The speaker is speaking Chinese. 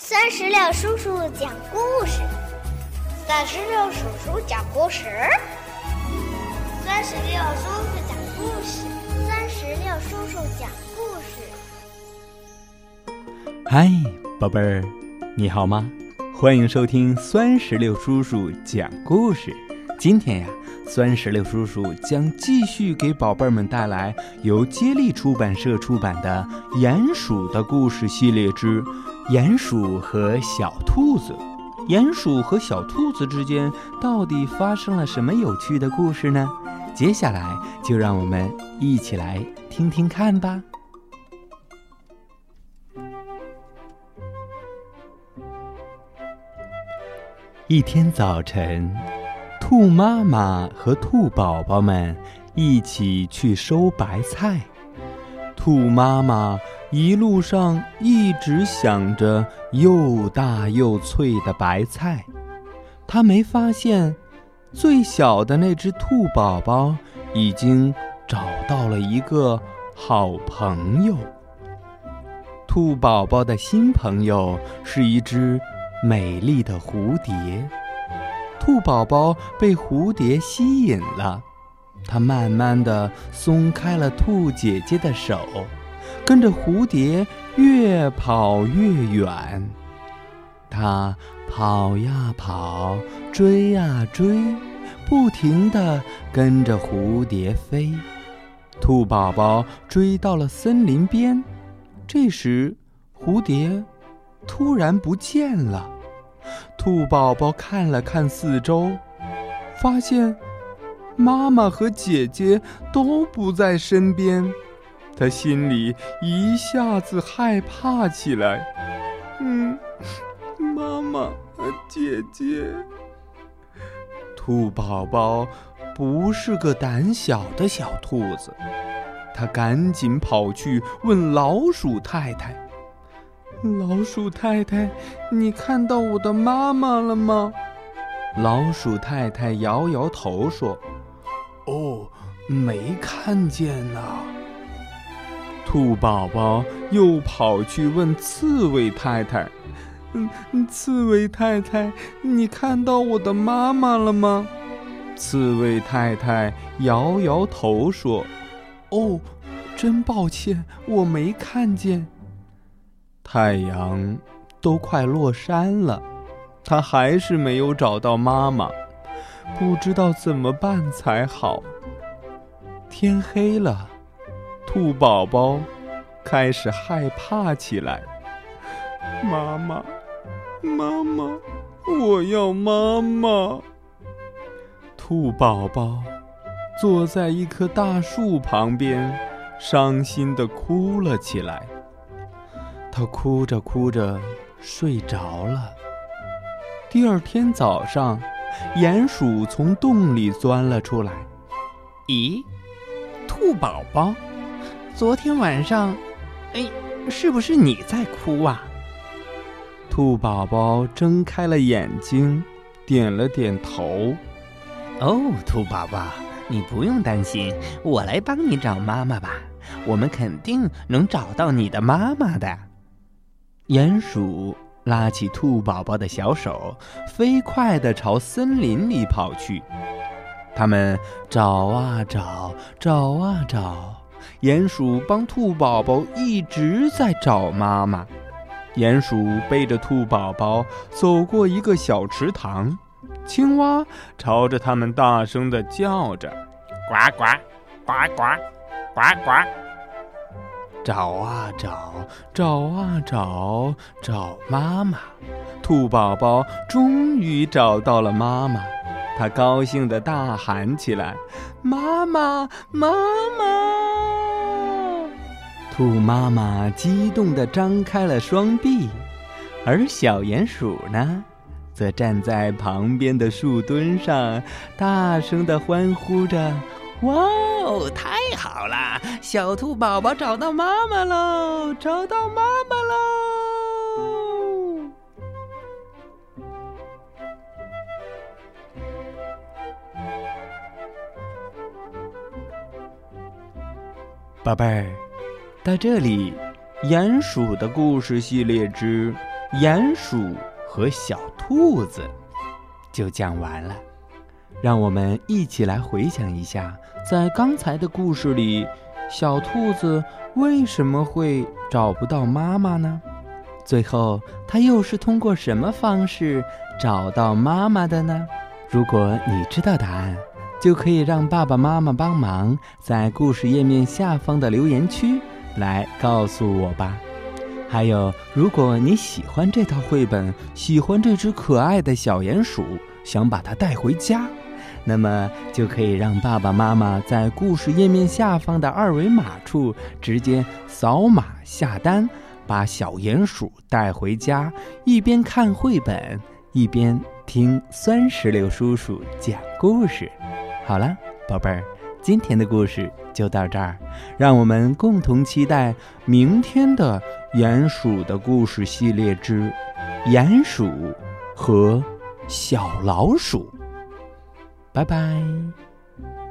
三十六叔叔讲故事，三十六叔叔讲故事，三十六叔叔讲故事，三十六叔叔讲故事。嗨，宝贝儿，你好吗？欢迎收听酸石榴叔叔讲故事。今天呀，酸石榴叔叔将继续给宝贝们带来由接力出版社出版的《鼹鼠的故事》系列之。鼹鼠和小兔子，鼹鼠和小兔子之间到底发生了什么有趣的故事呢？接下来就让我们一起来听听看吧。一天早晨，兔妈妈和兔宝宝们一起去收白菜。兔妈妈。一路上一直想着又大又脆的白菜，她没发现最小的那只兔宝宝已经找到了一个好朋友。兔宝宝的新朋友是一只美丽的蝴蝶，兔宝宝被蝴蝶吸引了，它慢慢的松开了兔姐姐的手。跟着蝴蝶越跑越远，它跑呀跑，追呀追，不停地跟着蝴蝶飞。兔宝宝追到了森林边，这时蝴蝶突然不见了。兔宝宝看了看四周，发现妈妈和姐姐都不在身边。他心里一下子害怕起来。嗯，妈妈，姐姐。兔宝宝不是个胆小的小兔子，他赶紧跑去问老鼠太太：“老鼠太太，你看到我的妈妈了吗？”老鼠太太摇摇头说：“哦，没看见呢。”兔宝宝又跑去问刺猬太太：“嗯，刺猬太太，你看到我的妈妈了吗？”刺猬太太摇摇头说：“哦，真抱歉，我没看见。”太阳都快落山了，他还是没有找到妈妈，不知道怎么办才好。天黑了。兔宝宝开始害怕起来。妈妈，妈妈，我要妈妈。兔宝宝坐在一棵大树旁边，伤心的哭了起来。他哭着哭着睡着了。第二天早上，鼹鼠从洞里钻了出来。咦，兔宝宝？昨天晚上，哎，是不是你在哭啊？兔宝宝睁开了眼睛，点了点头。哦，兔宝宝，你不用担心，我来帮你找妈妈吧。我们肯定能找到你的妈妈的。鼹鼠拉起兔宝宝的小手，飞快地朝森林里跑去。他们找啊找，找啊找。鼹鼠帮兔宝宝一直在找妈妈。鼹鼠背着兔宝宝走过一个小池塘，青蛙朝着他们大声地叫着：“呱呱，呱呱，呱呱！”找啊找，找啊找，找妈妈。兔宝宝终于找到了妈妈，他高兴地大喊起来：“妈妈，妈妈！”兔妈妈激动地张开了双臂，而小鼹鼠呢，则站在旁边的树墩上，大声地欢呼着：“哇哦，太好了！小兔宝宝找到妈妈喽，找到妈妈喽！”宝贝儿。在这里，鼹鼠的故事系列之鼹鼠和小兔子就讲完了。让我们一起来回想一下，在刚才的故事里，小兔子为什么会找不到妈妈呢？最后，它又是通过什么方式找到妈妈的呢？如果你知道答案，就可以让爸爸妈妈帮忙在故事页面下方的留言区来告诉我吧。还有，如果你喜欢这套绘本，喜欢这只可爱的小鼹鼠，想把它带回家。那么就可以让爸爸妈妈在故事页面下方的二维码处直接扫码下单，把小鼹鼠带回家，一边看绘本，一边听酸石榴叔叔讲故事。好了，宝贝儿，今天的故事就到这儿，让我们共同期待明天的鼹鼠的故事系列之《鼹鼠和小老鼠》。拜拜。